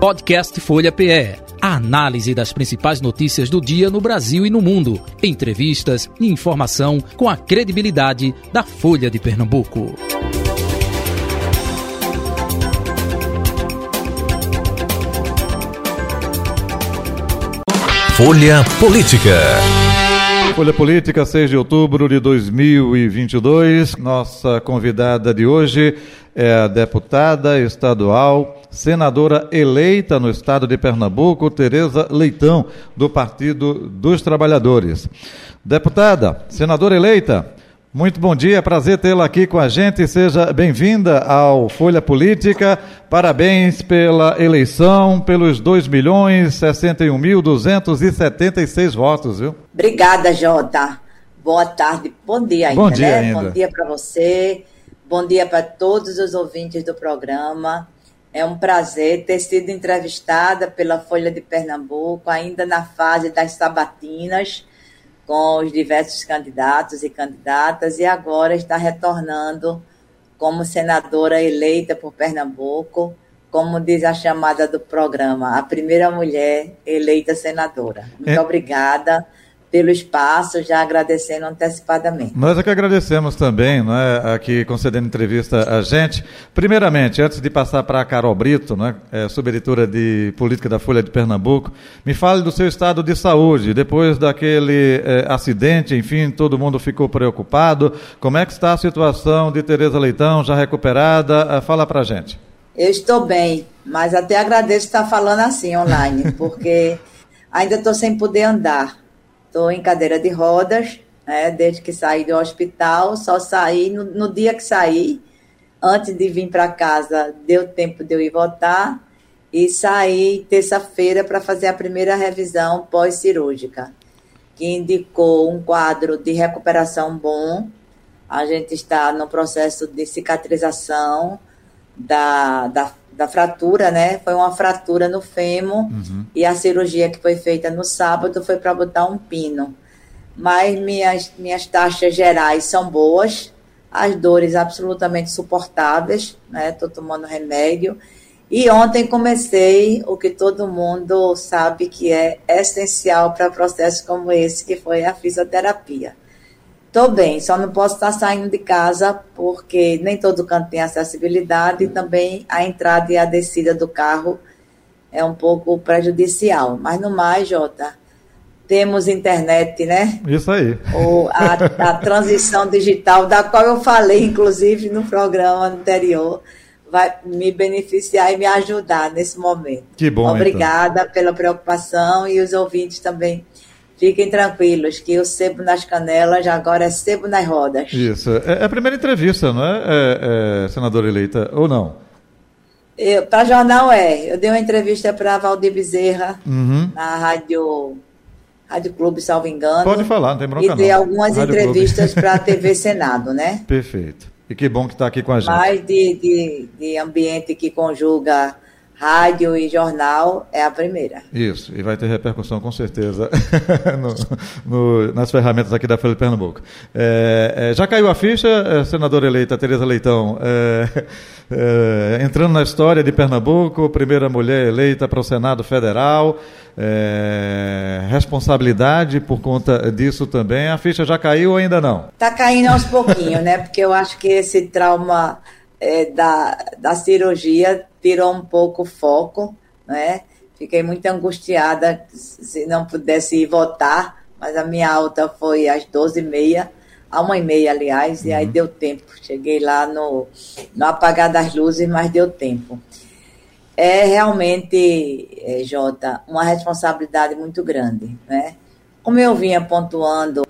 Podcast Folha PE. A análise das principais notícias do dia no Brasil e no mundo. Entrevistas e informação com a credibilidade da Folha de Pernambuco. Folha Política. Folha Política, 6 de outubro de 2022. Nossa convidada de hoje é a deputada estadual, senadora eleita no estado de Pernambuco, Tereza Leitão, do Partido dos Trabalhadores. Deputada, senadora eleita, muito bom dia, prazer tê-la aqui com a gente. Seja bem-vinda ao Folha Política. Parabéns pela eleição, pelos 2 milhões 61.276 votos, viu? Obrigada, Jota. Boa tarde, bom dia ainda, bom dia né? Ainda. Bom dia para você, bom dia para todos os ouvintes do programa. É um prazer ter sido entrevistada pela Folha de Pernambuco, ainda na fase das sabatinas com os diversos candidatos e candidatas, e agora está retornando como senadora eleita por Pernambuco, como diz a chamada do programa, a primeira mulher eleita senadora. Muito é. obrigada pelo espaço, já agradecendo antecipadamente. Nós é que agradecemos também, não é, aqui concedendo entrevista a gente. Primeiramente, antes de passar para a Carol Brito, não é, é, subeditora de política da Folha de Pernambuco, me fale do seu estado de saúde. Depois daquele é, acidente, enfim, todo mundo ficou preocupado. Como é que está a situação de Tereza Leitão, já recuperada? Fala para a gente. Eu estou bem, mas até agradeço estar falando assim online, porque ainda estou sem poder andar. Estou em cadeira de rodas, né, desde que saí do hospital. Só saí no, no dia que saí, antes de vir para casa, deu tempo de eu ir votar. E saí terça-feira para fazer a primeira revisão pós-cirúrgica, que indicou um quadro de recuperação bom. A gente está no processo de cicatrização da, da da fratura, né? Foi uma fratura no fêmur uhum. e a cirurgia que foi feita no sábado foi para botar um pino. Mas minhas, minhas taxas gerais são boas, as dores absolutamente suportáveis, né? Estou tomando remédio. E ontem comecei o que todo mundo sabe que é essencial para processos como esse, que foi a fisioterapia. Estou bem, só não posso estar saindo de casa porque nem todo canto tem acessibilidade e também a entrada e a descida do carro é um pouco prejudicial. Mas no mais, Jota, temos internet, né? Isso aí. Ou a, a transição digital, da qual eu falei, inclusive, no programa anterior, vai me beneficiar e me ajudar nesse momento. Que bom. Obrigada então. pela preocupação e os ouvintes também Fiquem tranquilos, que o sebo nas canelas agora é sebo nas rodas. Isso. É, é a primeira entrevista, não é, é, é senadora eleita, ou não? Para jornal é. Eu dei uma entrevista para Valdir Bezerra uhum. na rádio, rádio Clube, salvo engano. Pode falar, não tem bronca E dei algumas entrevistas para a TV Senado, né? Perfeito. E que bom que está aqui com a gente. Mais de, de, de ambiente que conjuga rádio e jornal é a primeira. Isso, e vai ter repercussão com certeza no, no, nas ferramentas aqui da Folha de Pernambuco. É, é, já caiu a ficha, é, senadora eleita Tereza Leitão, é, é, entrando na história de Pernambuco, primeira mulher eleita para o Senado Federal, é, responsabilidade por conta disso também. A ficha já caiu ou ainda não? Está caindo aos pouquinhos, né? Porque eu acho que esse trauma da, da cirurgia tirou um pouco o foco, né? Fiquei muito angustiada se não pudesse ir votar, mas a minha alta foi às 12h30, a uma e meia, aliás, uhum. e aí uhum. deu tempo. Cheguei lá no, no apagar das luzes, mas deu tempo. É realmente, é, Jota, uma responsabilidade muito grande, né? Como eu vinha pontuando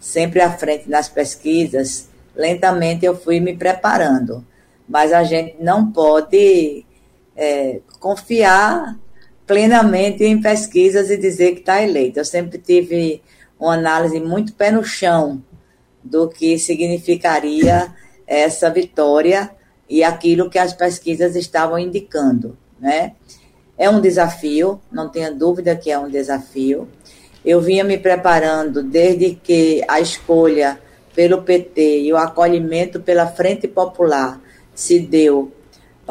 sempre à frente nas pesquisas, lentamente eu fui me preparando. Mas a gente não pode é, confiar plenamente em pesquisas e dizer que está eleito. Eu sempre tive uma análise muito pé no chão do que significaria essa vitória e aquilo que as pesquisas estavam indicando, né? É um desafio, não tenha dúvida que é um desafio. Eu vinha me preparando desde que a escolha pelo PT e o acolhimento pela Frente Popular se deu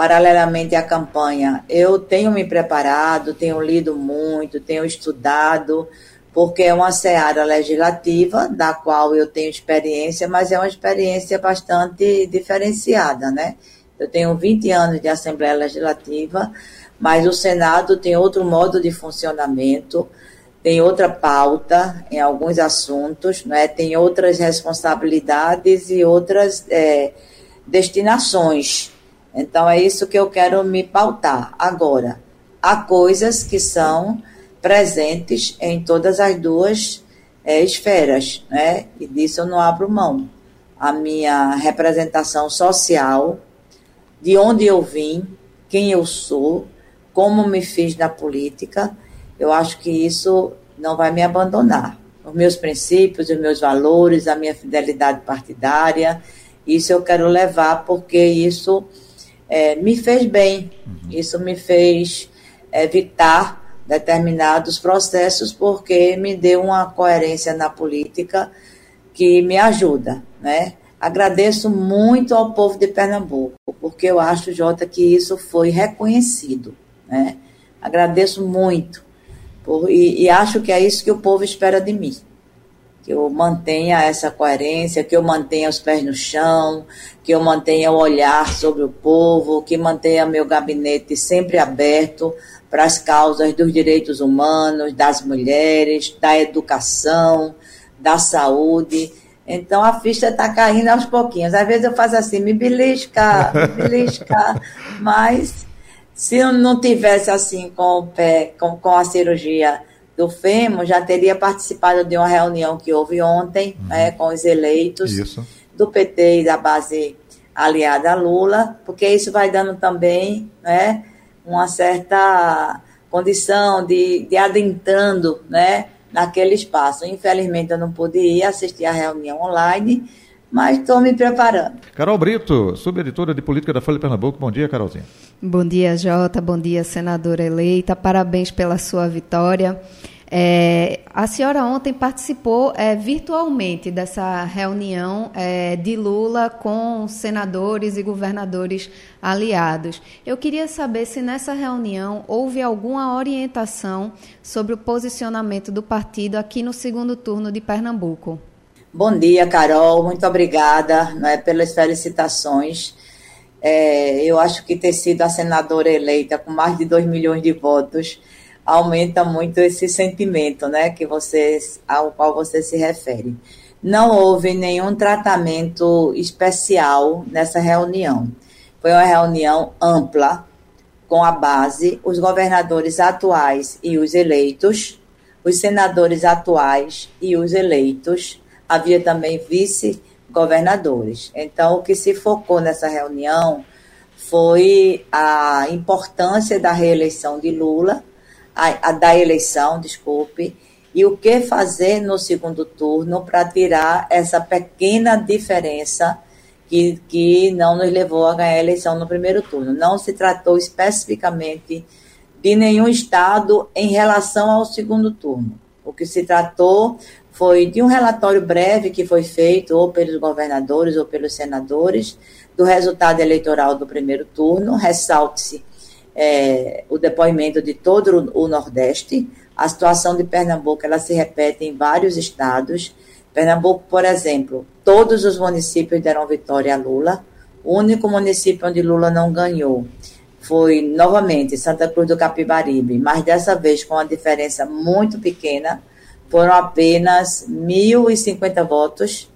paralelamente à campanha, eu tenho me preparado, tenho lido muito, tenho estudado, porque é uma seara legislativa, da qual eu tenho experiência, mas é uma experiência bastante diferenciada, né? Eu tenho 20 anos de Assembleia Legislativa, mas o Senado tem outro modo de funcionamento, tem outra pauta em alguns assuntos, né? tem outras responsabilidades e outras é, destinações. Então, é isso que eu quero me pautar. Agora, há coisas que são presentes em todas as duas é, esferas, né? E disso eu não abro mão. A minha representação social, de onde eu vim, quem eu sou, como me fiz na política, eu acho que isso não vai me abandonar. Os meus princípios, os meus valores, a minha fidelidade partidária, isso eu quero levar porque isso é, me fez bem, uhum. isso me fez evitar determinados processos porque me deu uma coerência na política que me ajuda, né? Agradeço muito ao povo de Pernambuco, porque eu acho, Jota, que isso foi reconhecido, né? Agradeço muito por, e, e acho que é isso que o povo espera de mim que eu mantenha essa coerência, que eu mantenha os pés no chão, que eu mantenha o olhar sobre o povo, que mantenha meu gabinete sempre aberto para as causas dos direitos humanos, das mulheres, da educação, da saúde. Então a ficha está caindo aos pouquinhos. Às vezes eu faço assim, me belisca, me belisca, mas se eu não tivesse assim com o pé, com, com a cirurgia do FEMO, já teria participado de uma reunião que houve ontem uhum. né, com os eleitos isso. do PT e da base aliada a Lula, porque isso vai dando também né, uma certa condição de, de adentrando né, naquele espaço. Infelizmente, eu não pude ir assistir a reunião online, mas estou me preparando. Carol Brito, subeditora de política da Folha de Pernambuco. Bom dia, Carolzinha. Bom dia, Jota. Bom dia, senadora eleita. Parabéns pela sua vitória. É, a senhora ontem participou é, virtualmente dessa reunião é, de Lula com senadores e governadores aliados. Eu queria saber se nessa reunião houve alguma orientação sobre o posicionamento do partido aqui no segundo turno de Pernambuco. Bom dia, Carol. Muito obrigada né, pelas felicitações. É, eu acho que ter sido a senadora eleita com mais de 2 milhões de votos aumenta muito esse sentimento, né, que você, ao qual você se refere. Não houve nenhum tratamento especial nessa reunião. Foi uma reunião ampla, com a base, os governadores atuais e os eleitos, os senadores atuais e os eleitos. Havia também vice-governadores. Então, o que se focou nessa reunião foi a importância da reeleição de Lula a, a da eleição, desculpe, e o que fazer no segundo turno para tirar essa pequena diferença que, que não nos levou a ganhar a eleição no primeiro turno. Não se tratou especificamente de nenhum estado em relação ao segundo turno. O que se tratou foi de um relatório breve que foi feito ou pelos governadores ou pelos senadores do resultado eleitoral do primeiro turno. Ressalte-se é, o depoimento de todo o Nordeste. A situação de Pernambuco ela se repete em vários estados. Pernambuco, por exemplo, todos os municípios deram vitória a Lula. O único município onde Lula não ganhou foi novamente Santa Cruz do Capibaribe, mas dessa vez com uma diferença muito pequena. Foram apenas 1.050 votos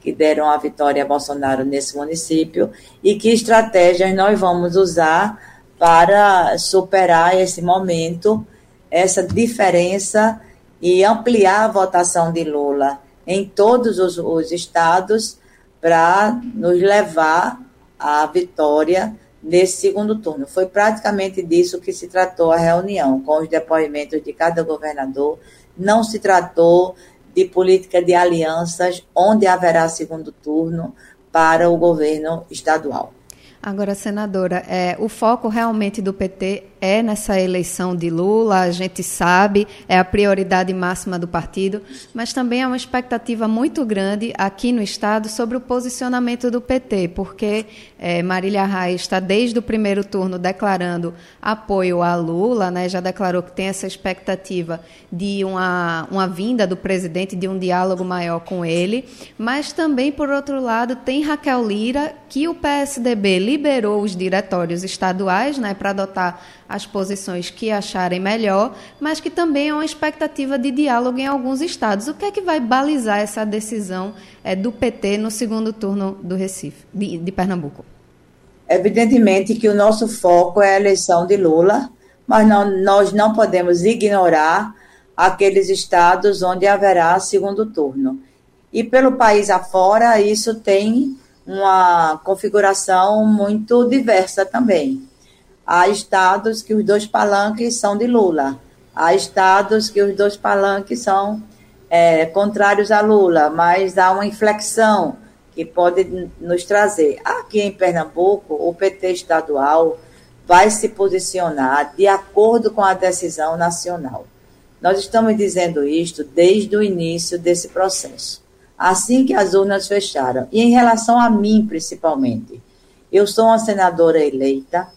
que deram a vitória a Bolsonaro nesse município e que estratégias nós vamos usar para superar esse momento, essa diferença e ampliar a votação de Lula em todos os, os estados para nos levar à vitória nesse segundo turno. Foi praticamente disso que se tratou a reunião, com os depoimentos de cada governador. Não se tratou de política de alianças, onde haverá segundo turno para o governo estadual. Agora, senadora, é, o foco realmente do PT é nessa eleição de Lula, a gente sabe, é a prioridade máxima do partido, mas também há uma expectativa muito grande aqui no Estado sobre o posicionamento do PT, porque é, Marília Reis está desde o primeiro turno declarando apoio a Lula, né, já declarou que tem essa expectativa de uma, uma vinda do presidente, de um diálogo maior com ele, mas também, por outro lado, tem Raquel Lira, que o PSDB liberou os diretórios estaduais né, para adotar as posições que acharem melhor, mas que também é uma expectativa de diálogo em alguns estados. O que é que vai balizar essa decisão é, do PT no segundo turno do Recife, de, de Pernambuco? Evidentemente que o nosso foco é a eleição de Lula, mas não, nós não podemos ignorar aqueles estados onde haverá segundo turno. E pelo país afora, isso tem uma configuração muito diversa também. Há estados que os dois palanques são de Lula, há estados que os dois palanques são é, contrários a Lula, mas há uma inflexão que pode nos trazer. Aqui em Pernambuco, o PT estadual vai se posicionar de acordo com a decisão nacional. Nós estamos dizendo isto desde o início desse processo assim que as urnas fecharam. E em relação a mim, principalmente, eu sou uma senadora eleita,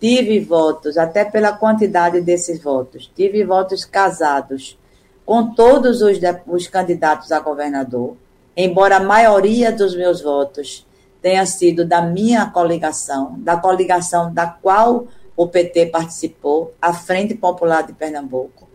tive votos, até pela quantidade desses votos, tive votos casados com todos os, os candidatos a governador, embora a maioria dos meus votos tenha sido da minha coligação, da coligação da qual o PT participou, a Frente Popular de Pernambuco,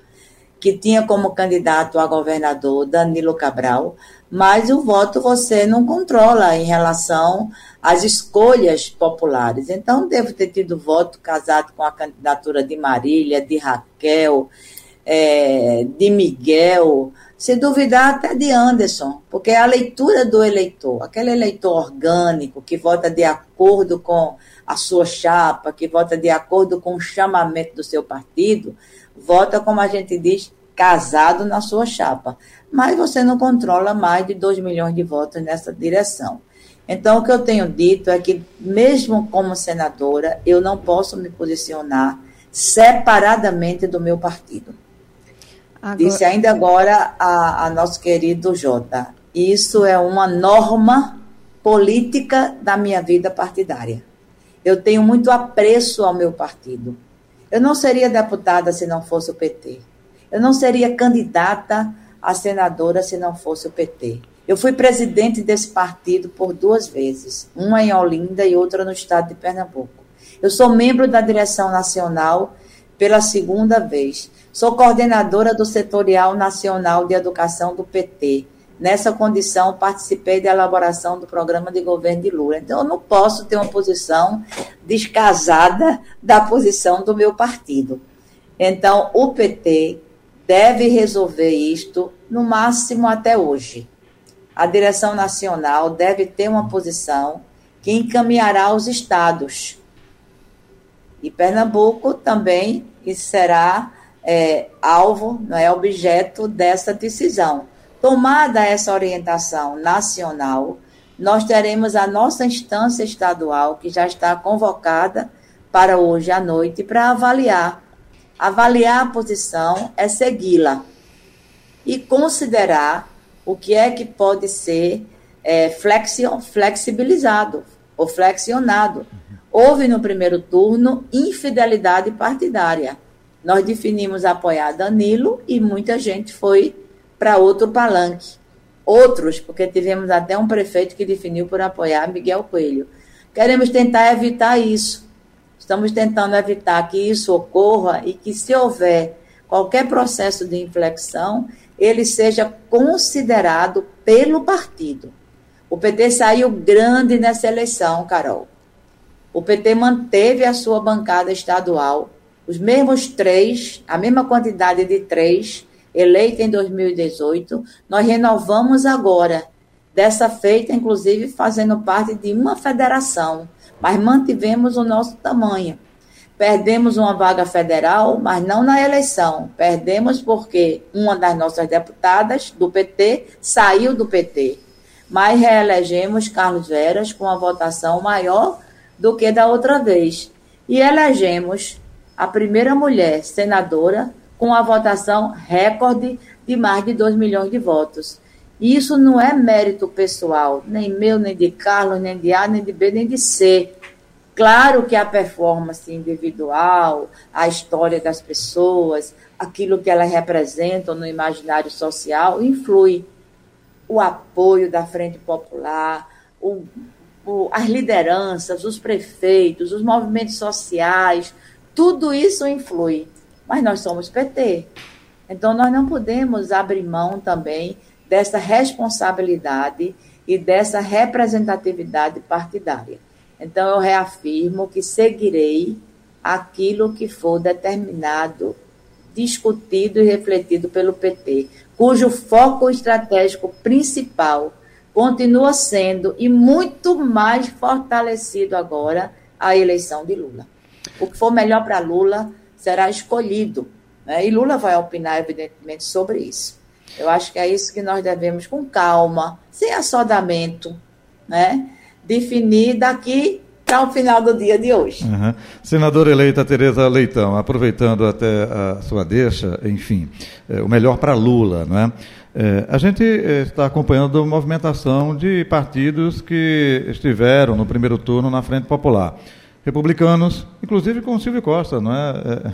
que tinha como candidato a governador Danilo Cabral, mas o voto você não controla em relação às escolhas populares. Então, devo ter tido voto casado com a candidatura de Marília, de Raquel, é, de Miguel, se duvidar até de Anderson, porque é a leitura do eleitor, aquele eleitor orgânico que vota de acordo com a sua chapa, que vota de acordo com o chamamento do seu partido, vota, como a gente diz, casado na sua chapa mas você não controla mais de 2 milhões de votos nessa direção. Então, o que eu tenho dito é que, mesmo como senadora, eu não posso me posicionar separadamente do meu partido. Agora... Disse ainda agora a, a nosso querido Jota. Isso é uma norma política da minha vida partidária. Eu tenho muito apreço ao meu partido. Eu não seria deputada se não fosse o PT. Eu não seria candidata a senadora se não fosse o PT. Eu fui presidente desse partido por duas vezes, uma em Olinda e outra no estado de Pernambuco. Eu sou membro da direção nacional pela segunda vez. Sou coordenadora do Setorial Nacional de Educação do PT. Nessa condição, participei da elaboração do programa de governo de Lula. Então, eu não posso ter uma posição descasada da posição do meu partido. Então, o PT deve resolver isto no máximo até hoje. A direção nacional deve ter uma posição que encaminhará os estados. E Pernambuco também será é, alvo, não é objeto dessa decisão. Tomada essa orientação nacional, nós teremos a nossa instância estadual, que já está convocada para hoje à noite, para avaliar Avaliar a posição é segui-la e considerar o que é que pode ser é, flexibilizado ou flexionado. Houve no primeiro turno infidelidade partidária. Nós definimos apoiar Danilo e muita gente foi para outro palanque. Outros, porque tivemos até um prefeito que definiu por apoiar Miguel Coelho. Queremos tentar evitar isso. Estamos tentando evitar que isso ocorra e que, se houver qualquer processo de inflexão, ele seja considerado pelo partido. O PT saiu grande nessa eleição, Carol. O PT manteve a sua bancada estadual, os mesmos três, a mesma quantidade de três, eleita em 2018, nós renovamos agora. Dessa feita, inclusive, fazendo parte de uma federação mas mantivemos o nosso tamanho. Perdemos uma vaga federal, mas não na eleição. Perdemos porque uma das nossas deputadas do PT saiu do PT. Mas reelegemos Carlos Veras com uma votação maior do que da outra vez. E elegemos a primeira mulher senadora com a votação recorde de mais de 2 milhões de votos. E isso não é mérito pessoal, nem meu, nem de Carlos, nem de A, nem de B, nem de C. Claro que a performance individual, a história das pessoas, aquilo que elas representam no imaginário social, influi. O apoio da Frente Popular, o, o, as lideranças, os prefeitos, os movimentos sociais, tudo isso influi. Mas nós somos PT. Então, nós não podemos abrir mão também dessa responsabilidade e dessa representatividade partidária. Então, eu reafirmo que seguirei aquilo que for determinado, discutido e refletido pelo PT, cujo foco estratégico principal continua sendo e muito mais fortalecido agora a eleição de Lula. O que for melhor para Lula será escolhido. Né? E Lula vai opinar, evidentemente, sobre isso. Eu acho que é isso que nós devemos, com calma, sem assodamento, né? definir daqui para o final do dia de hoje. Uhum. Senadora eleita Tereza Leitão, aproveitando até a sua deixa, enfim, é, o melhor para Lula, não é? É, a gente é, está acompanhando a movimentação de partidos que estiveram no primeiro turno na Frente Popular republicanos, inclusive com o Silvio Costa, não é?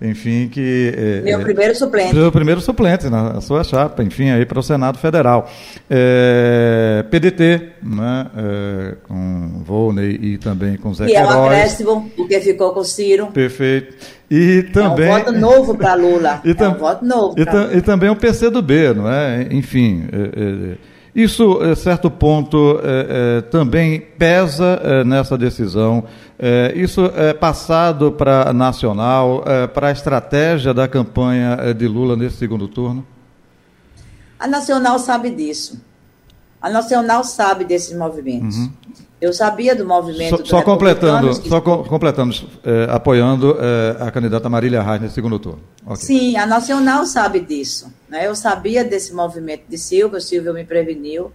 é enfim, que... É, Meu primeiro suplente. Meu primeiro suplente na sua chapa, enfim, aí para o Senado Federal. É, PDT, né? É, com Volney e também com Zé Que Queiroz. é um acréscimo, porque ficou com o Ciro. Perfeito. E também... É um voto novo para Lula. e é um voto novo e, e, também o PCdoB, não é? Enfim... É, é isso, a certo ponto, é, é, também pesa nessa decisão. Isso é passado para a nacional, para a estratégia da campanha de Lula nesse segundo turno? A nacional sabe disso. A nacional sabe desses movimentos. Uhum. Eu sabia do movimento. Só, só completando, que... só completando, é, apoiando é, a candidata Marília Reis no segundo turno. Okay. Sim, a Nacional sabe disso. Né? Eu sabia desse movimento de Silvio, o Silvio me preveniu,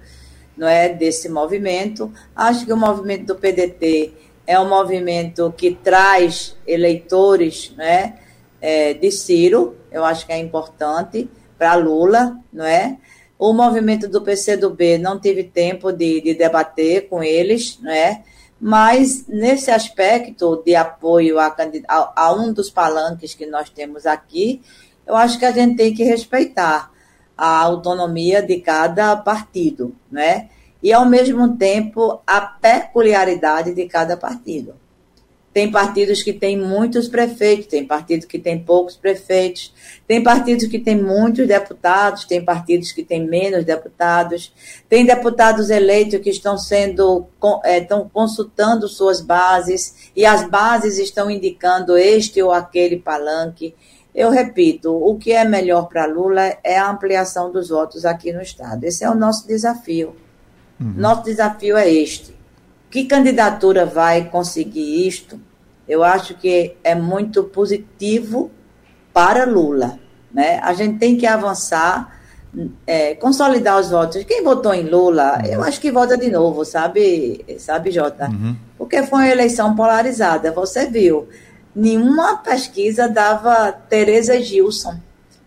não é desse movimento. Acho que o movimento do PDT é um movimento que traz eleitores, né, é, de Ciro. Eu acho que é importante para Lula, não é? O movimento do PCdoB não tive tempo de, de debater com eles, né? mas nesse aspecto de apoio a, a, a, um dos palanques que nós temos aqui, eu acho que a gente tem que respeitar a autonomia de cada partido, né? E, ao mesmo tempo, a peculiaridade de cada partido. Tem partidos que têm muitos prefeitos, tem partidos que têm poucos prefeitos, tem partidos que têm muitos deputados, tem partidos que têm menos deputados, tem deputados eleitos que estão sendo é, estão consultando suas bases e as bases estão indicando este ou aquele palanque. Eu repito, o que é melhor para Lula é a ampliação dos votos aqui no estado. Esse é o nosso desafio. Uhum. Nosso desafio é este que candidatura vai conseguir isto? Eu acho que é muito positivo para Lula. Né? A gente tem que avançar, é, consolidar os votos. Quem votou em Lula, eu acho que vota de novo, sabe, sabe Jota? Uhum. Porque foi uma eleição polarizada. Você viu, nenhuma pesquisa dava Tereza Gilson.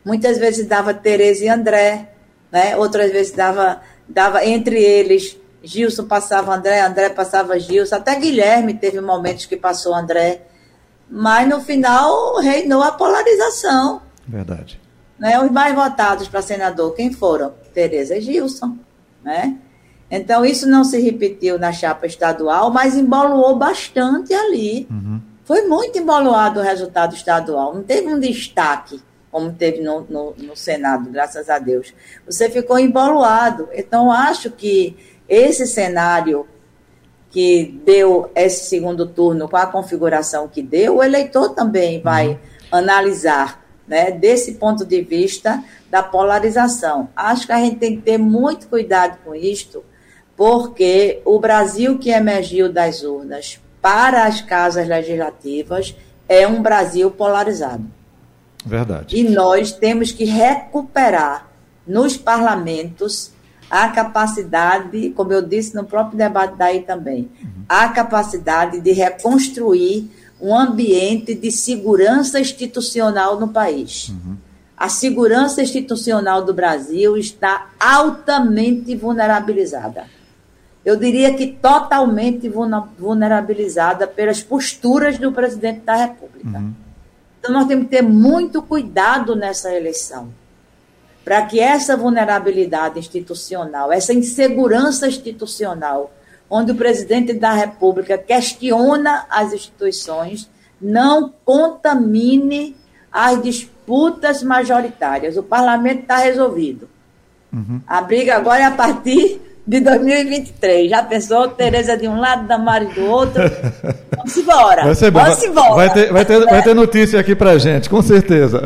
Muitas vezes dava Tereza e André, né? outras vezes dava, dava entre eles Gilson passava André, André passava Gilson, até Guilherme teve momentos que passou André. Mas no final reinou a polarização. Verdade. Né? Os mais votados para senador, quem foram? Tereza e Gilson. Né? Então, isso não se repetiu na chapa estadual, mas emboluou bastante ali. Uhum. Foi muito emboluado o resultado estadual. Não teve um destaque, como teve no, no, no Senado, graças a Deus. Você ficou emboluado. Então, acho que esse cenário que deu esse segundo turno com a configuração que deu, o eleitor também vai uhum. analisar, né, desse ponto de vista da polarização. Acho que a gente tem que ter muito cuidado com isto, porque o Brasil que emergiu das urnas para as casas legislativas é um Brasil polarizado. Verdade. E nós temos que recuperar nos parlamentos a capacidade, como eu disse no próprio debate daí também, a capacidade de reconstruir um ambiente de segurança institucional no país. Uhum. A segurança institucional do Brasil está altamente vulnerabilizada. Eu diria que totalmente vulnerabilizada pelas posturas do presidente da República. Uhum. Então, nós temos que ter muito cuidado nessa eleição para que essa vulnerabilidade institucional, essa insegurança institucional, onde o presidente da República questiona as instituições, não contamine as disputas majoritárias. O parlamento está resolvido. Uhum. A briga agora é a partir de 2023. Já pensou? Tereza de um lado, Damares do outro. Vamos embora. Vai ser bom. Vamos embora. Vai ter, vai, ter, vai ter notícia aqui pra gente, com certeza.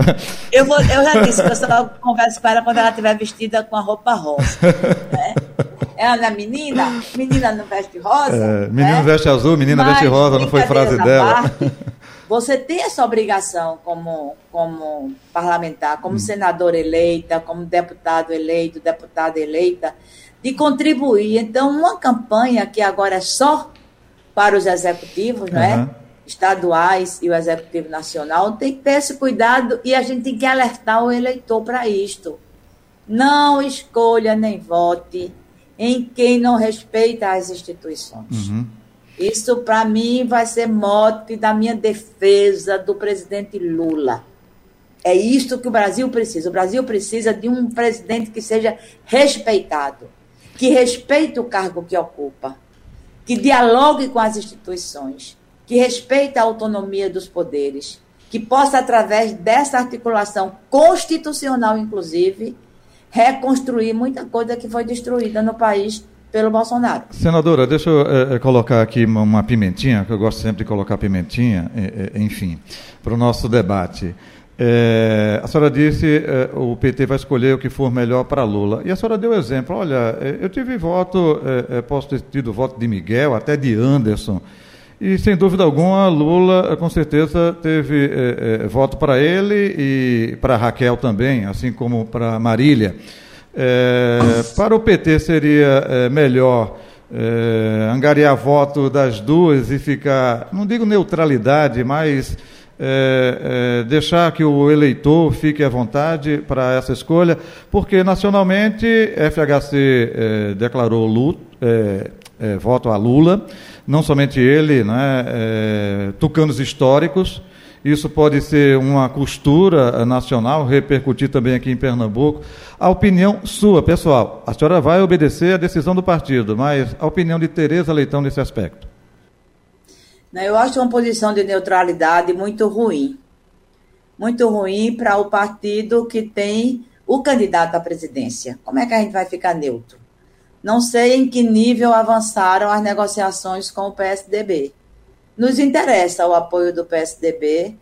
Eu, vou, eu já disse que eu só converso com ela quando ela estiver vestida com a roupa rosa. Né? Ela é menina, menina não veste rosa. É, menino né? veste azul, menina Mas, veste rosa, não foi frase dela. Parte, você tem essa obrigação como, como parlamentar, como hum. senador eleita, como deputado eleito, deputada eleita, de contribuir. Então, uma campanha que agora é só para os executivos, não é? Estaduais e o executivo nacional, tem que ter esse cuidado e a gente tem que alertar o eleitor para isto. Não escolha nem vote em quem não respeita as instituições. Uhum. Isso, para mim, vai ser mote da minha defesa do presidente Lula. É isto que o Brasil precisa. O Brasil precisa de um presidente que seja respeitado que respeite o cargo que ocupa, que dialogue com as instituições, que respeite a autonomia dos poderes, que possa, através dessa articulação constitucional, inclusive, reconstruir muita coisa que foi destruída no país pelo Bolsonaro. Senadora, deixa eu é, colocar aqui uma, pimentinha, que eu gosto sempre de colocar pimentinha, é, enfim, para o nosso debate. É, a senhora disse é, o PT vai escolher o que for melhor para Lula. E a senhora deu exemplo. Olha, é, eu tive voto, é, é, posso ter tido voto de Miguel, até de Anderson. E sem dúvida alguma, Lula com certeza teve é, voto para ele e para Raquel também, assim como para Marília. para o PT seria melhor angariar voto das duas e ficar, não digo neutralidade, mas é, é, deixar que o eleitor fique à vontade para essa escolha, porque nacionalmente FHC é, declarou luto, é, é, voto a Lula, não somente ele, né, é, tucanos históricos. Isso pode ser uma costura nacional, repercutir também aqui em Pernambuco. A opinião sua, pessoal, a senhora vai obedecer à decisão do partido, mas a opinião de Tereza Leitão nesse aspecto. Né? Eu acho uma posição de neutralidade muito ruim. Muito ruim para o partido que tem o candidato à presidência. Como é que a gente vai ficar neutro? Não sei em que nível avançaram as negociações com o PSDB. Nos interessa o apoio do PSDB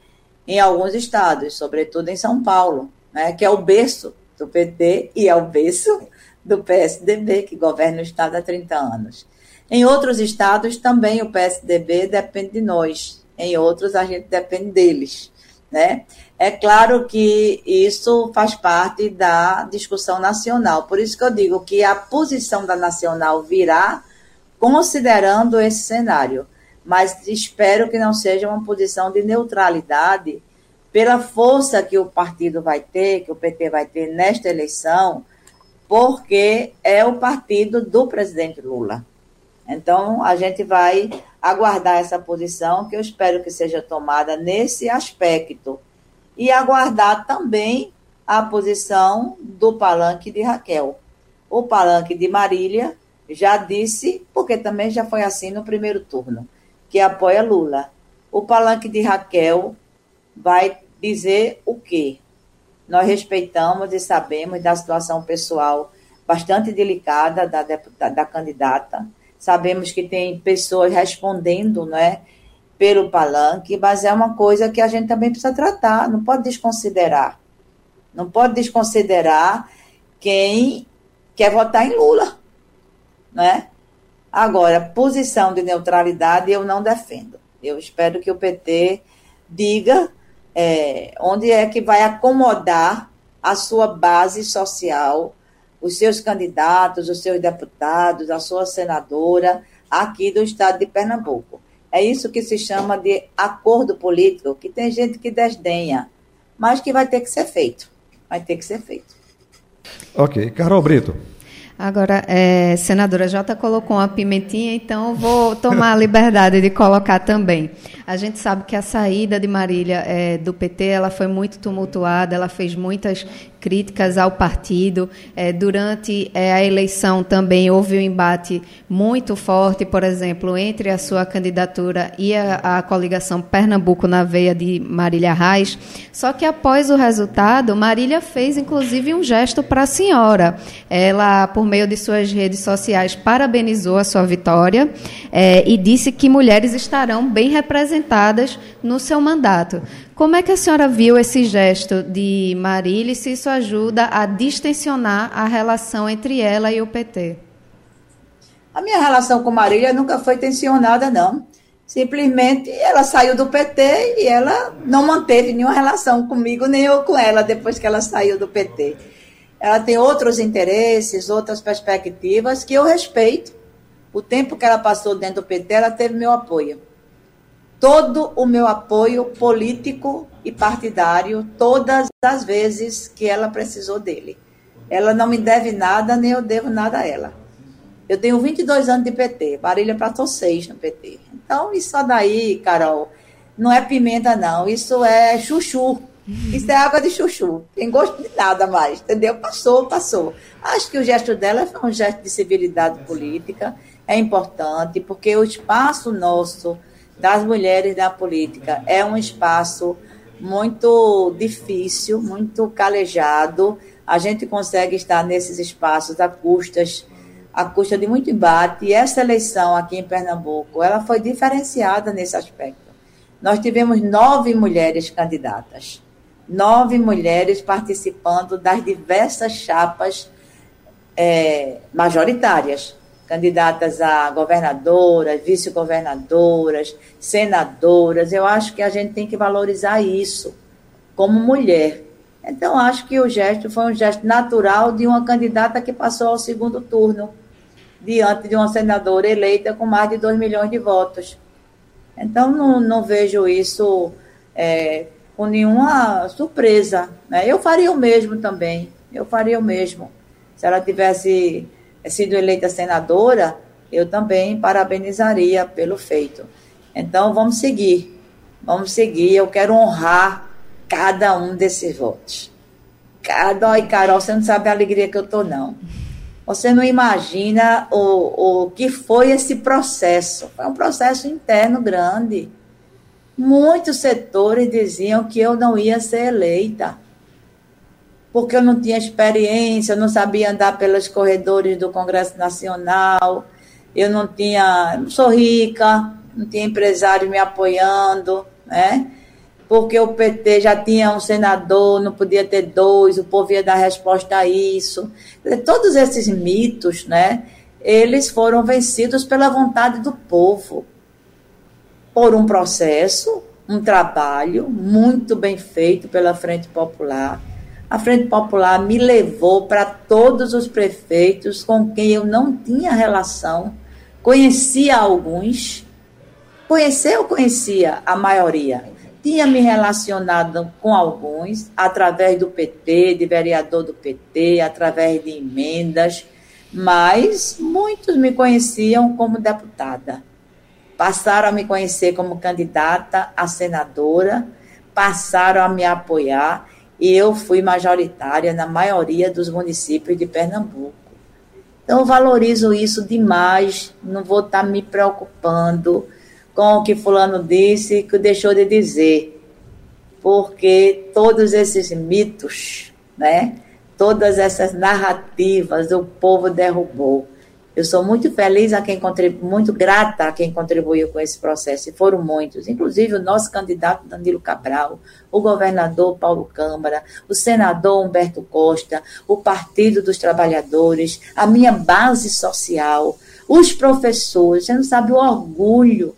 em alguns estados, sobretudo em São Paulo, né, que é o berço do PT e é o berço do PSDB, que governa o estado há 30 anos. Em outros estados também o PSDB depende de nós, em outros a gente depende deles. Né? É claro que isso faz parte da discussão nacional, por isso que eu digo que a posição da nacional virá considerando esse cenário, mas espero que não seja uma posição de neutralidade pela força que o partido vai ter, que o PT vai ter nesta eleição, porque é o partido do presidente Lula. Então, a gente vai aguardar essa posição, que eu espero que seja tomada nesse aspecto. E aguardar também a posição do palanque de Raquel. O palanque de Marília já disse, porque também já foi assim no primeiro turno, que apoia Lula. O palanque de Raquel vai dizer o quê? Nós respeitamos e sabemos da situação pessoal bastante delicada da, da candidata Sabemos que tem pessoas respondendo, né, pelo palanque, mas é uma coisa que a gente também precisa tratar, não pode desconsiderar. Não pode desconsiderar quem quer votar em Lula, né? Agora, posição de neutralidade eu não defendo. Eu espero que o PT diga é, onde é que vai acomodar a sua base social os seus candidatos, os seus deputados, a sua senadora aqui do estado de Pernambuco. É isso que se chama de acordo político, que tem gente que desdenha, mas que vai ter que ser feito. Vai ter que ser feito. Ok. Carol Brito. Agora, é, senadora Jota colocou uma pimentinha, então eu vou tomar a liberdade de colocar também. A gente sabe que a saída de Marília é, do PT ela foi muito tumultuada, ela fez muitas críticas ao partido. É, durante é, a eleição também houve um embate muito forte, por exemplo, entre a sua candidatura e a, a coligação Pernambuco na veia de Marília Reis. Só que após o resultado, Marília fez inclusive um gesto para a senhora. Ela, por meio de suas redes sociais, parabenizou a sua vitória é, e disse que mulheres estarão bem representadas no seu mandato. Como é que a senhora viu esse gesto de Marília e se isso ajuda a distensionar a relação entre ela e o PT? A minha relação com Marília nunca foi tensionada, não. Simplesmente ela saiu do PT e ela não manteve nenhuma relação comigo, nem eu com ela, depois que ela saiu do PT. Ela tem outros interesses, outras perspectivas que eu respeito. O tempo que ela passou dentro do PT, ela teve meu apoio todo o meu apoio político e partidário todas as vezes que ela precisou dele. Ela não me deve nada, nem eu devo nada a ela. Eu tenho 22 anos de PT, Marília passou seis no PT. Então, isso daí, Carol, não é pimenta, não. Isso é chuchu. Isso é água de chuchu. Tem gosto de nada mais, entendeu? Passou, passou. Acho que o gesto dela foi um gesto de civilidade política. É importante, porque o espaço nosso das mulheres na política. É um espaço muito difícil, muito calejado. A gente consegue estar nesses espaços a custas, a custa de muito embate. E essa eleição aqui em Pernambuco, ela foi diferenciada nesse aspecto. Nós tivemos nove mulheres candidatas, nove mulheres participando das diversas chapas é, majoritárias candidatas a governadoras, vice-governadoras, senadoras. Eu acho que a gente tem que valorizar isso como mulher. Então, acho que o gesto foi um gesto natural de uma candidata que passou ao segundo turno, diante de uma senadora eleita com mais de 2 milhões de votos. Então, não, não vejo isso é, com nenhuma surpresa. Né? Eu faria o mesmo também. Eu faria o mesmo. Se ela tivesse sido eleita senadora, eu também parabenizaria pelo feito. Então, vamos seguir. Vamos seguir. Eu quero honrar cada um desses votos. Cada. Ai, Carol, você não sabe a alegria que eu estou, não. Você não imagina o, o que foi esse processo. Foi um processo interno grande. Muitos setores diziam que eu não ia ser eleita porque eu não tinha experiência, eu não sabia andar pelos corredores do Congresso Nacional, eu não tinha, não sou rica, não tinha empresário me apoiando, né? Porque o PT já tinha um senador, não podia ter dois, o povo ia dar resposta a isso. Todos esses mitos, né? Eles foram vencidos pela vontade do povo, por um processo, um trabalho muito bem feito pela Frente Popular a Frente Popular me levou para todos os prefeitos com quem eu não tinha relação, conhecia alguns, conhecer eu conhecia a maioria, tinha me relacionado com alguns através do PT, de vereador do PT, através de emendas, mas muitos me conheciam como deputada. Passaram a me conhecer como candidata a senadora, passaram a me apoiar e eu fui majoritária na maioria dos municípios de Pernambuco. Então, valorizo isso demais, não vou estar me preocupando com o que Fulano disse que deixou de dizer, porque todos esses mitos, né, todas essas narrativas o povo derrubou. Eu sou muito feliz a quem muito grata a quem contribuiu com esse processo, e foram muitos, inclusive o nosso candidato Danilo Cabral, o governador Paulo Câmara, o senador Humberto Costa, o Partido dos Trabalhadores, a minha base social, os professores. Você não sabe o orgulho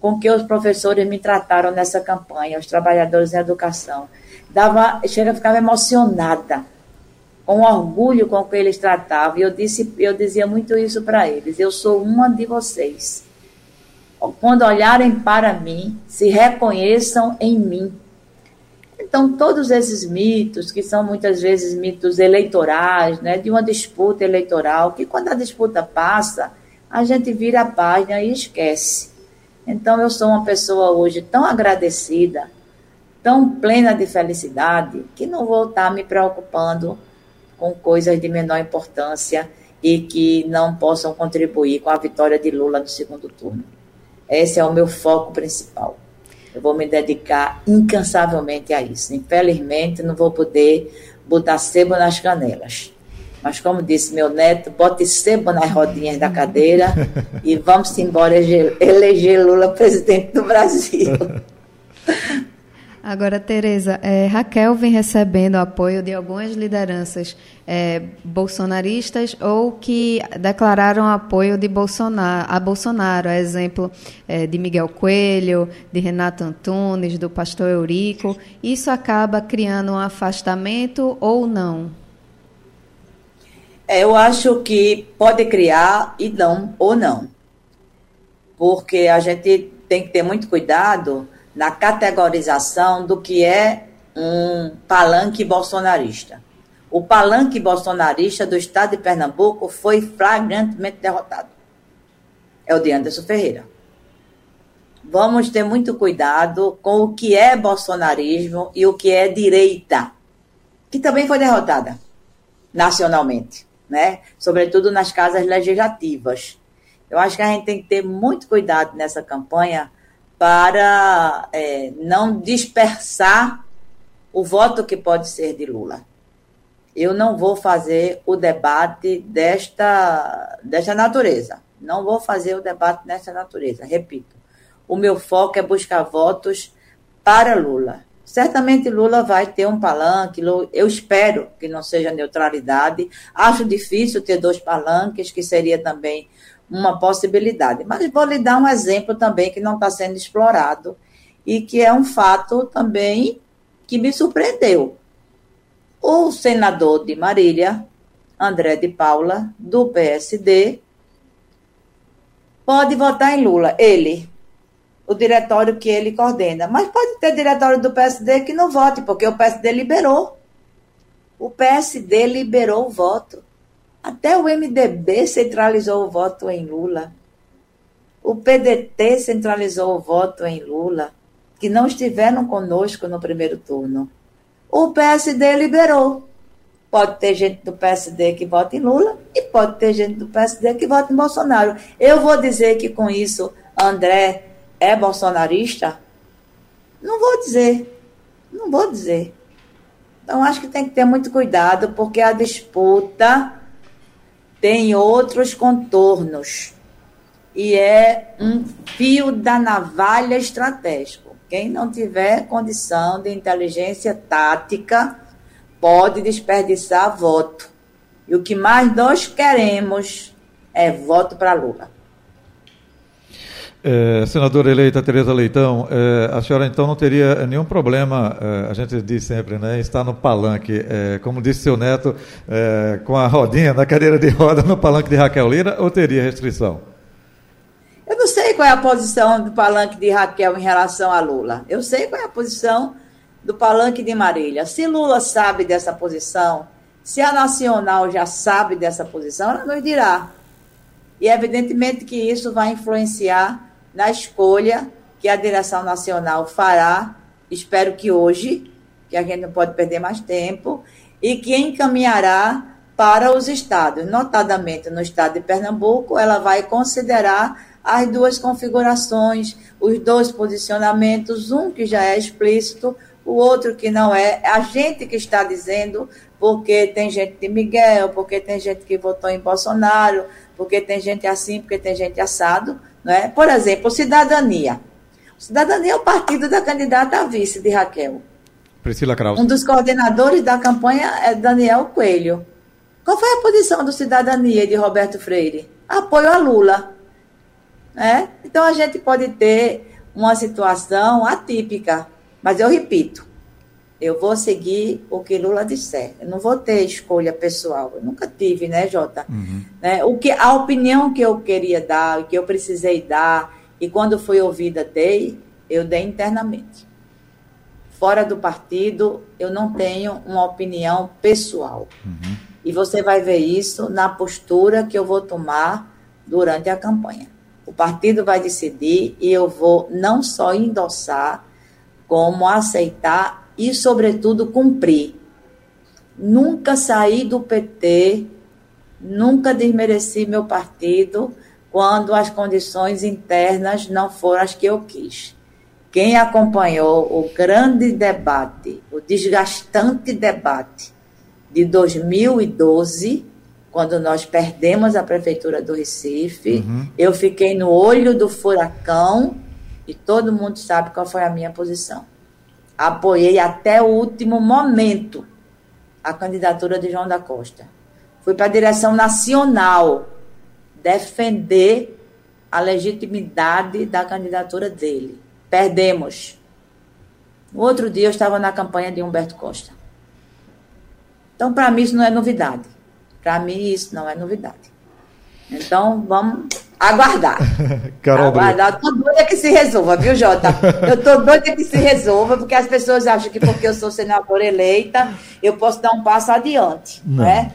com que os professores me trataram nessa campanha, os trabalhadores em educação. Dava, chega, ficava emocionada com orgulho com que eles tratavam. E eu, disse, eu dizia muito isso para eles: eu sou uma de vocês. quando olharem para mim, se reconheçam em mim. Então, todos esses mitos, que são muitas vezes mitos eleitorais, né, de uma disputa eleitoral, que quando a disputa passa, a gente vira a página e esquece. Então, eu sou uma pessoa hoje tão agradecida, tão plena de felicidade, que não vou estar me preocupando com coisas de menor importância e que não possam contribuir com a vitória de Lula no segundo turno. Esse é o meu foco principal. Eu vou me dedicar incansavelmente a isso. Infelizmente, não vou poder botar sebo nas canelas. Mas, como disse meu neto, bote sebo nas rodinhas da cadeira e vamos embora eleger Lula presidente do Brasil. Agora, Tereza, é, Raquel vem recebendo apoio de algumas lideranças é, bolsonaristas ou que declararam apoio de Bolsonaro, a Bolsonaro, exemplo é, de Miguel Coelho, de Renato Antunes, do pastor Eurico. Isso acaba criando um afastamento ou não? É, eu acho que pode criar e não, ou não. Porque a gente tem que ter muito cuidado na categorização do que é um palanque bolsonarista. O palanque bolsonarista do estado de Pernambuco foi flagrantemente derrotado. É o de Anderson Ferreira. Vamos ter muito cuidado com o que é bolsonarismo e o que é direita, que também foi derrotada nacionalmente, né? Sobretudo nas casas legislativas. Eu acho que a gente tem que ter muito cuidado nessa campanha para é, não dispersar o voto que pode ser de Lula. Eu não vou fazer o debate desta, desta natureza. Não vou fazer o debate desta natureza. Repito, o meu foco é buscar votos para Lula. Certamente Lula vai ter um palanque, eu espero que não seja neutralidade. Acho difícil ter dois palanques, que seria também uma possibilidade. Mas vou lhe dar um exemplo também que não está sendo explorado e que é um fato também que me surpreendeu. O senador de Marília, André de Paula, do PSD, pode votar em Lula, ele, o diretório que ele coordena. Mas pode ter diretório do PSD que não vote, porque o PSD liberou. O PSD liberou o voto. Até o MDB centralizou o voto em Lula. O PDT centralizou o voto em Lula, que não estiveram conosco no primeiro turno. O PSD liberou. Pode ter gente do PSD que vota em Lula e pode ter gente do PSD que vota em Bolsonaro. Eu vou dizer que com isso André é bolsonarista? Não vou dizer. Não vou dizer. Então acho que tem que ter muito cuidado, porque a disputa tem outros contornos e é um fio da navalha estratégico. Quem não tiver condição de inteligência tática pode desperdiçar voto. E o que mais nós queremos é voto para Lula. É, senadora eleita Tereza Leitão, é, a senhora então não teria nenhum problema, é, a gente diz sempre, né, estar no palanque, é, como disse seu neto, é, com a rodinha na cadeira de roda no palanque de Raquel Lira, ou teria restrição? Eu não sei qual é a posição do palanque de Raquel em relação a Lula. Eu sei qual é a posição do palanque de Marília. Se Lula sabe dessa posição, se a Nacional já sabe dessa posição, ela nos dirá. E evidentemente que isso vai influenciar na escolha que a direção nacional fará, espero que hoje, que a gente não pode perder mais tempo, e que encaminhará para os estados. Notadamente no estado de Pernambuco, ela vai considerar as duas configurações, os dois posicionamentos, um que já é explícito, o outro que não é. A gente que está dizendo, porque tem gente de Miguel, porque tem gente que votou em Bolsonaro, porque tem gente assim, porque tem gente assado. Né? Por exemplo, cidadania. Cidadania é o partido da candidata a vice de Raquel. Priscila Krause. Um dos coordenadores da campanha é Daniel Coelho. Qual foi a posição do Cidadania de Roberto Freire? Apoio a Lula. É? Então a gente pode ter uma situação atípica, mas eu repito, eu vou seguir o que Lula disser. Eu não vou ter escolha pessoal. Eu nunca tive, né, Jota? Uhum. Né? O que, a opinião que eu queria dar, que eu precisei dar, E quando fui ouvida, dei, eu dei internamente. Fora do partido, eu não tenho uma opinião pessoal. Uhum. E você vai ver isso na postura que eu vou tomar durante a campanha. O partido vai decidir e eu vou não só endossar, como aceitar e, sobretudo, cumprir. Nunca saí do PT, nunca desmereci meu partido quando as condições internas não foram as que eu quis. Quem acompanhou o grande debate, o desgastante debate de 2012, quando nós perdemos a prefeitura do Recife, uhum. eu fiquei no olho do furacão e todo mundo sabe qual foi a minha posição. Apoiei até o último momento a candidatura de João da Costa. Fui para a direção nacional defender a legitimidade da candidatura dele. Perdemos. No outro dia eu estava na campanha de Humberto Costa. Então, para mim, isso não é novidade. Para mim, isso não é novidade. Então, vamos aguardar. Carol aguardar. Estou doida que se resolva, viu, Jota? Eu estou doida que se resolva, porque as pessoas acham que porque eu sou senadora eleita, eu posso dar um passo adiante. Não. Né?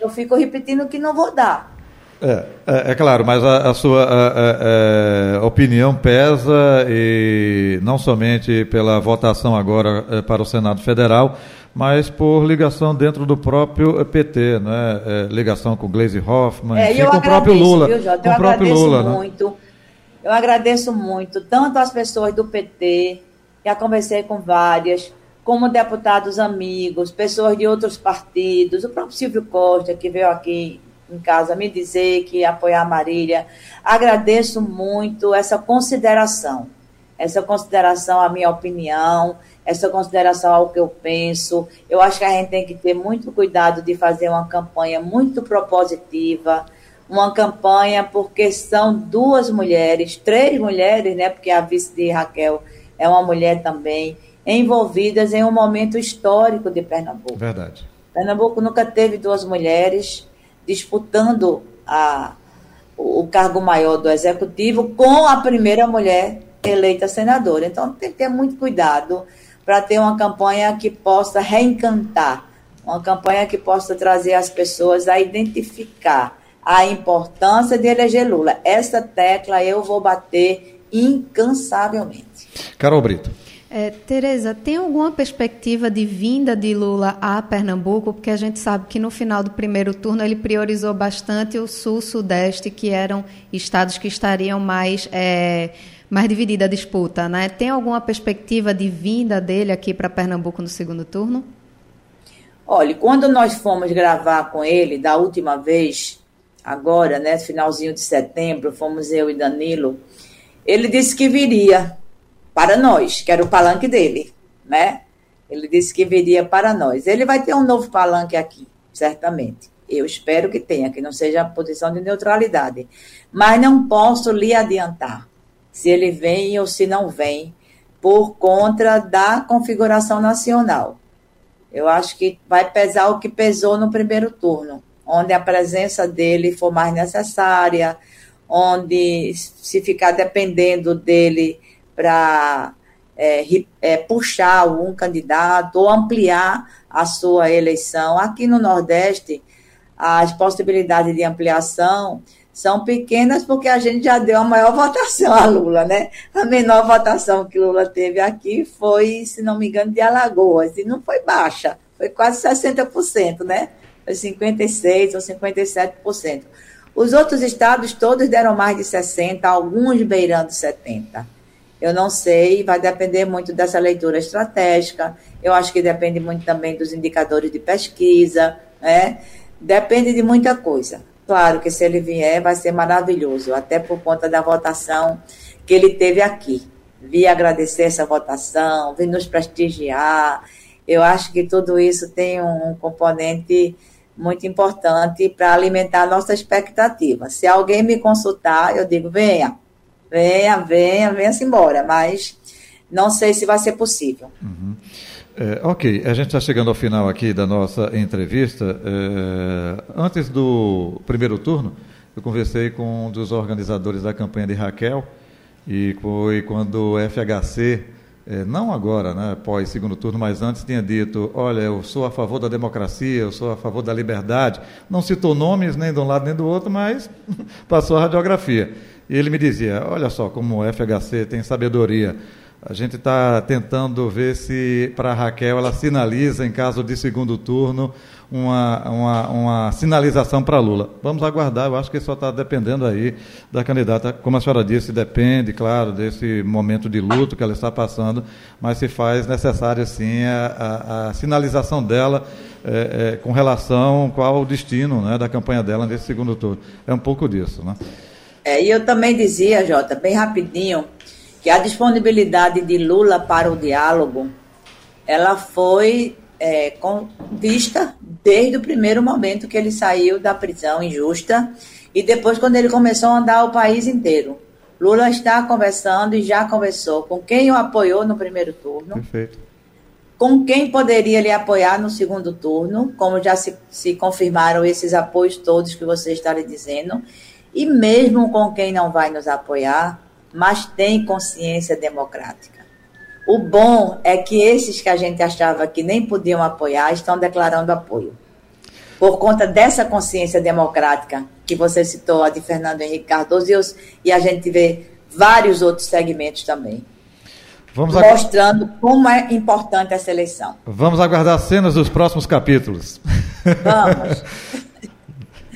Eu fico repetindo que não vou dar. É, é, é, claro, mas a, a sua a, a, opinião pesa e não somente pela votação agora é, para o Senado Federal, mas por ligação dentro do próprio PT, né? É, ligação com Gleisi Hoffmann, é, enfim, com o próprio Lula. Viu, com eu o próprio Lula, né? muito, né? Eu agradeço muito, tanto as pessoas do PT, já conversei com várias, como deputados amigos, pessoas de outros partidos, o próprio Silvio Costa, que veio aqui em casa me dizer que ia apoiar a Marília. Agradeço muito essa consideração, essa consideração à minha opinião, essa consideração ao que eu penso. Eu acho que a gente tem que ter muito cuidado de fazer uma campanha muito propositiva, uma campanha porque são duas mulheres, três mulheres, né? Porque a vice de Raquel é uma mulher também, envolvidas em um momento histórico de Pernambuco. Verdade. Pernambuco nunca teve duas mulheres disputando a, o cargo maior do executivo com a primeira mulher eleita senadora. Então tem que ter muito cuidado para ter uma campanha que possa reencantar, uma campanha que possa trazer as pessoas a identificar a importância de eleger Lula. Essa tecla eu vou bater incansavelmente. Carol Brito. É, Tereza, tem alguma perspectiva de vinda de Lula a Pernambuco? Porque a gente sabe que no final do primeiro turno ele priorizou bastante o sul-sudeste, que eram estados que estariam mais, é, mais dividida a disputa. Né? Tem alguma perspectiva de vinda dele aqui para Pernambuco no segundo turno? Olha, quando nós fomos gravar com ele da última vez, agora, né, finalzinho de setembro, fomos eu e Danilo, ele disse que viria para nós, que era o palanque dele, né? Ele disse que viria para nós. Ele vai ter um novo palanque aqui, certamente. Eu espero que tenha, que não seja a posição de neutralidade. Mas não posso lhe adiantar se ele vem ou se não vem, por conta da configuração nacional. Eu acho que vai pesar o que pesou no primeiro turno, onde a presença dele for mais necessária, onde se ficar dependendo dele para é, é, puxar algum candidato ou ampliar a sua eleição. Aqui no Nordeste, as possibilidades de ampliação são pequenas porque a gente já deu a maior votação a Lula, né? A menor votação que Lula teve aqui foi, se não me engano, de Alagoas, e não foi baixa, foi quase 60%, né? Foi 56% ou 57%. Os outros estados todos deram mais de 60%, alguns beirando 70%. Eu não sei, vai depender muito dessa leitura estratégica. Eu acho que depende muito também dos indicadores de pesquisa, né? Depende de muita coisa. Claro que se ele vier, vai ser maravilhoso, até por conta da votação que ele teve aqui. Vi agradecer essa votação, vi nos prestigiar. Eu acho que tudo isso tem um componente muito importante para alimentar a nossa expectativa. Se alguém me consultar, eu digo: venha, venha, venha, venha-se embora, mas não sei se vai ser possível. Uhum. É, ok, a gente está chegando ao final aqui da nossa entrevista. É, antes do primeiro turno, eu conversei com um dos organizadores da campanha de Raquel E foi quando o FHC, é, não agora, né, pós segundo turno, mas antes tinha dito, olha, eu sou a favor da democracia, eu sou a favor da liberdade. Não citou nomes nem de um lado nem do outro, mas passou a radiografia. E ele me dizia, olha só como o FHC tem sabedoria. A gente está tentando ver se para a Raquel ela sinaliza, em caso de segundo turno, uma, uma, uma sinalização para Lula. Vamos aguardar, eu acho que só está dependendo aí da candidata. Como a senhora disse, depende, claro, desse momento de luto que ela está passando, mas se faz necessária, sim, a, a, a sinalização dela é, é, com relação qual o destino né, da campanha dela nesse segundo turno. É um pouco disso, né? É, e eu também dizia, Jota, bem rapidinho, que a disponibilidade de Lula para o diálogo, ela foi é, com, vista desde o primeiro momento que ele saiu da prisão injusta e depois quando ele começou a andar o país inteiro. Lula está conversando e já conversou com quem o apoiou no primeiro turno, Perfeito. com quem poderia lhe apoiar no segundo turno, como já se, se confirmaram esses apoios todos que você está lhe dizendo, e mesmo com quem não vai nos apoiar, mas tem consciência democrática. O bom é que esses que a gente achava que nem podiam apoiar estão declarando apoio. Por conta dessa consciência democrática que você citou, a de Fernando Henrique Cardoso, e, os, e a gente vê vários outros segmentos também. Vamos mostrando como é importante essa eleição. Vamos aguardar cenas dos próximos capítulos. Vamos.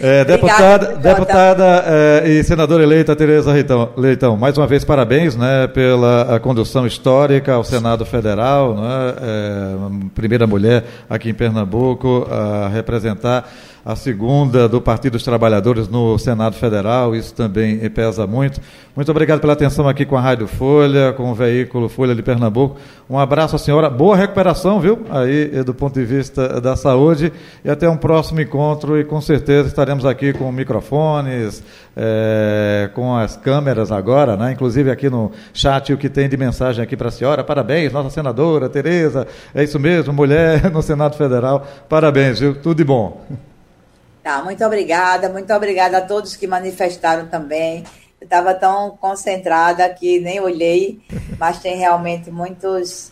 É, deputada, deputada é, e senadora eleita Tereza Leitão, Leitão, mais uma vez parabéns né, pela condução histórica ao Senado Federal, né, é, primeira mulher aqui em Pernambuco a representar a segunda do Partido dos Trabalhadores no Senado Federal, isso também pesa muito. Muito obrigado pela atenção aqui com a Rádio Folha, com o veículo Folha de Pernambuco. Um abraço à senhora, boa recuperação, viu? Aí, do ponto de vista da saúde, e até um próximo encontro, e com certeza estaremos aqui com microfones, é, com as câmeras agora, né? Inclusive aqui no chat o que tem de mensagem aqui para a senhora. Parabéns, nossa senadora Tereza, é isso mesmo, mulher no Senado Federal. Parabéns, viu? Tudo de bom. Tá, muito obrigada, muito obrigada a todos que manifestaram também. Eu estava tão concentrada que nem olhei, mas tem realmente muitos,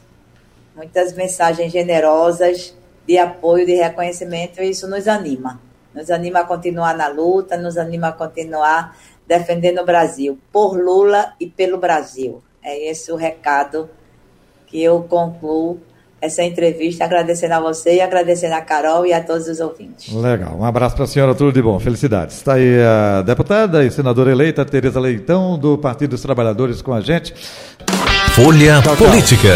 muitas mensagens generosas de apoio, de reconhecimento, e isso nos anima. Nos anima a continuar na luta, nos anima a continuar defendendo o Brasil, por Lula e pelo Brasil. É esse o recado que eu concluo essa entrevista, agradecendo a você e agradecendo a Carol e a todos os ouvintes. Legal. Um abraço para a senhora, tudo de bom. Felicidades. Está aí a deputada e senadora eleita Tereza Leitão, do Partido dos Trabalhadores, com a gente. Folha tchau, tchau. Política.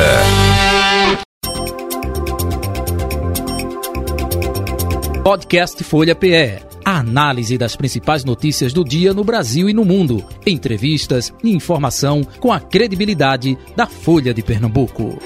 Podcast Folha PE. A análise das principais notícias do dia no Brasil e no mundo. Entrevistas e informação com a credibilidade da Folha de Pernambuco.